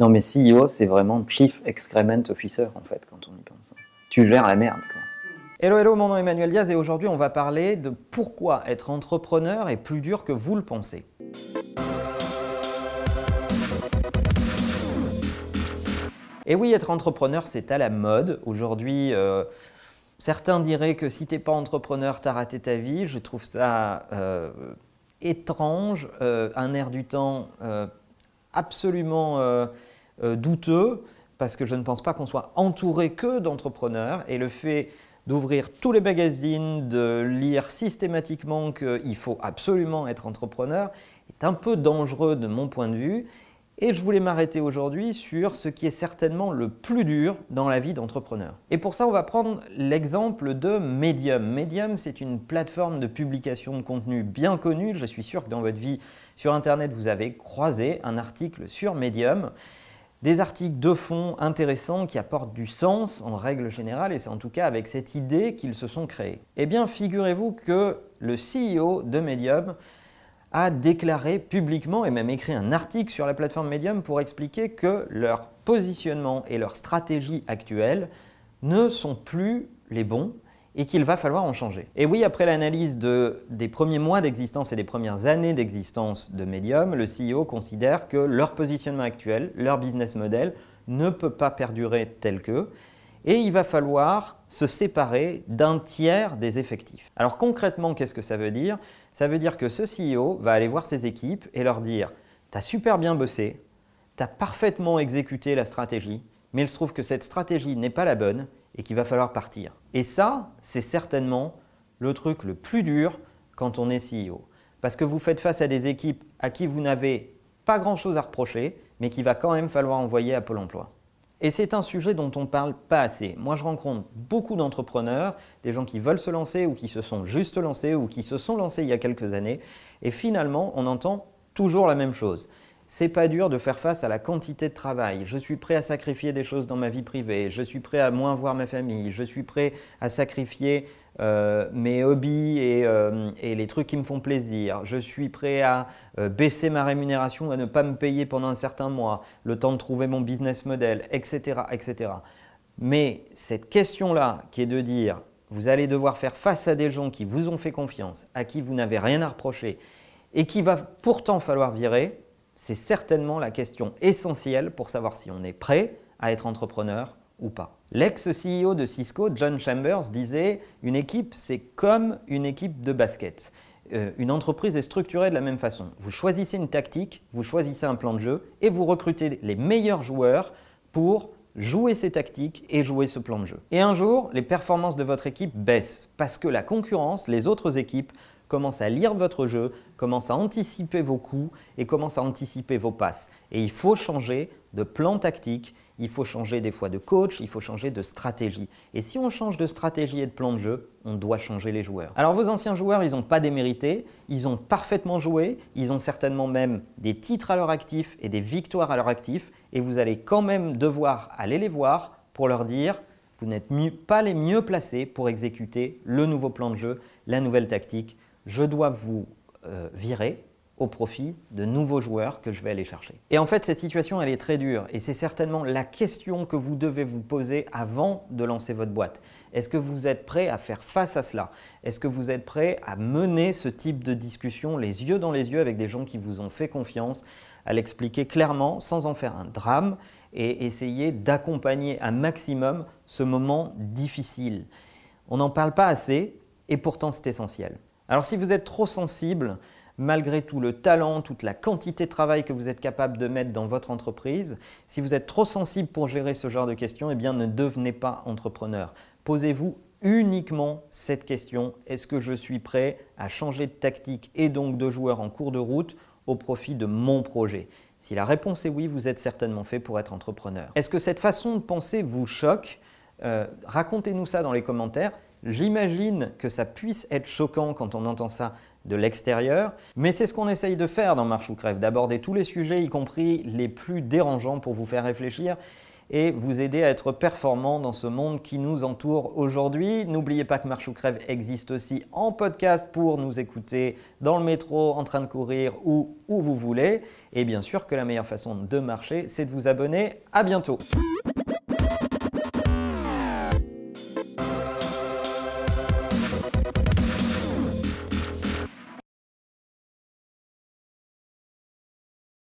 Non, mais CEO, c'est vraiment Chief Excrement Officer, en fait, quand on y pense. Tu gères la merde, quoi. Hello, hello, mon nom est Emmanuel Diaz et aujourd'hui on va parler de pourquoi être entrepreneur est plus dur que vous le pensez. Et oui, être entrepreneur, c'est à la mode. Aujourd'hui, euh, certains diraient que si tu n'es pas entrepreneur, tu as raté ta vie. Je trouve ça euh, étrange, euh, un air du temps absolument douteux, parce que je ne pense pas qu'on soit entouré que d'entrepreneurs. Et le fait d'ouvrir tous les magazines, de lire systématiquement qu'il faut absolument être entrepreneur, est un peu dangereux de mon point de vue. Et je voulais m'arrêter aujourd'hui sur ce qui est certainement le plus dur dans la vie d'entrepreneur. Et pour ça, on va prendre l'exemple de Medium. Medium, c'est une plateforme de publication de contenu bien connue. Je suis sûr que dans votre vie sur Internet, vous avez croisé un article sur Medium des articles de fond intéressants qui apportent du sens en règle générale, et c'est en tout cas avec cette idée qu'ils se sont créés. Eh bien, figurez-vous que le CEO de Medium a déclaré publiquement et même écrit un article sur la plateforme Medium pour expliquer que leur positionnement et leur stratégie actuelle ne sont plus les bons et qu'il va falloir en changer. Et oui, après l'analyse de, des premiers mois d'existence et des premières années d'existence de Medium, le CEO considère que leur positionnement actuel, leur business model, ne peut pas perdurer tel que, et il va falloir se séparer d'un tiers des effectifs. Alors concrètement, qu'est-ce que ça veut dire? Ça veut dire que ce CEO va aller voir ses équipes et leur dire « tu as super bien bossé, tu as parfaitement exécuté la stratégie, mais il se trouve que cette stratégie n'est pas la bonne et qu'il va falloir partir. Et ça, c'est certainement le truc le plus dur quand on est CEO. Parce que vous faites face à des équipes à qui vous n'avez pas grand-chose à reprocher, mais qu'il va quand même falloir envoyer à Pôle emploi. Et c'est un sujet dont on ne parle pas assez. Moi, je rencontre beaucoup d'entrepreneurs, des gens qui veulent se lancer ou qui se sont juste lancés ou qui se sont lancés il y a quelques années. Et finalement, on entend toujours la même chose c'est pas dur de faire face à la quantité de travail. Je suis prêt à sacrifier des choses dans ma vie privée, je suis prêt à moins voir ma famille, je suis prêt à sacrifier euh, mes hobbies euh, et, les trucs qui me font plaisir, je suis prêt à euh, baisser ma rémunération, à ne pas me payer pendant un certain mois, le temps de trouver mon business model, etc. etc. Mais cette question-là qui est de dire, vous allez devoir faire face à des gens qui vous ont fait confiance, à qui vous n'avez rien à reprocher, et qui va pourtant falloir virer, c'est certainement la question essentielle pour savoir si on est prêt à être entrepreneur L'ex-CEO de Cisco, John Chambers, disait Une équipe, c'est comme une équipe de basket. Euh, une entreprise est structurée de la même façon. Vous choisissez une tactique, vous choisissez un plan de jeu et vous recrutez les meilleurs joueurs pour jouer ces tactiques et jouer ce plan de jeu. Et un jour, les performances de votre équipe baissent parce que la concurrence, les autres équipes, commence à lire votre jeu, commence à anticiper vos coups et commence à anticiper vos passes. Et il faut changer de plan tactique, il faut changer des fois de coach, il faut changer de stratégie. Et si on change de stratégie et de plan de jeu, on doit changer les joueurs. Alors vos anciens joueurs, ils n'ont pas démérité, ils ont parfaitement joué, ils ont certainement même des titres à leur actif et des victoires à leur actif, et vous allez quand même devoir aller les voir pour leur dire vous n'êtes pas les mieux placés pour exécuter le nouveau plan de jeu, la nouvelle tactique, je dois vous euh, virer au profit de nouveaux joueurs que je vais aller chercher. Et en fait, cette situation, elle est très dure et c'est certainement la question que vous devez vous poser avant de lancer votre boîte. Est-ce que vous êtes prêt à faire face à cela? Est-ce que vous êtes prêt à mener ce type de discussion les yeux dans les yeux avec des gens qui vous ont fait confiance, à l'expliquer clairement sans en faire un drame et essayer d'accompagner un maximum ce moment difficile? On n'en parle pas assez et pourtant c'est essentiel. Alors si vous êtes trop sensible, malgré tout le talent, toute la quantité de travail que vous êtes capable de mettre dans votre entreprise, si vous êtes trop sensible pour gérer ce genre de questions, eh bien ne devenez pas entrepreneur. Posez-vous uniquement cette question, est-ce que je suis prêt à changer de tactique et donc de joueur en cours de route au profit de mon projet? Si la réponse est oui, vous êtes certainement fait pour être entrepreneur. Est-ce que cette façon de penser vous choque? Euh, Racontez-nous ça dans les commentaires. J'imagine que ça puisse être choquant quand on entend ça de l'extérieur, mais c'est ce qu'on essaye de faire dans Marche ou Crève, d'aborder tous les sujets, y compris les plus dérangeants pour vous faire réfléchir et vous aider à être performant dans ce monde qui nous entoure aujourd'hui. N'oubliez pas que Marche ou Crève existe aussi en podcast pour nous écouter dans le métro, en train de courir ou où vous voulez. Et bien sûr que la meilleure façon de marcher, c'est de vous abonner. À bientôt.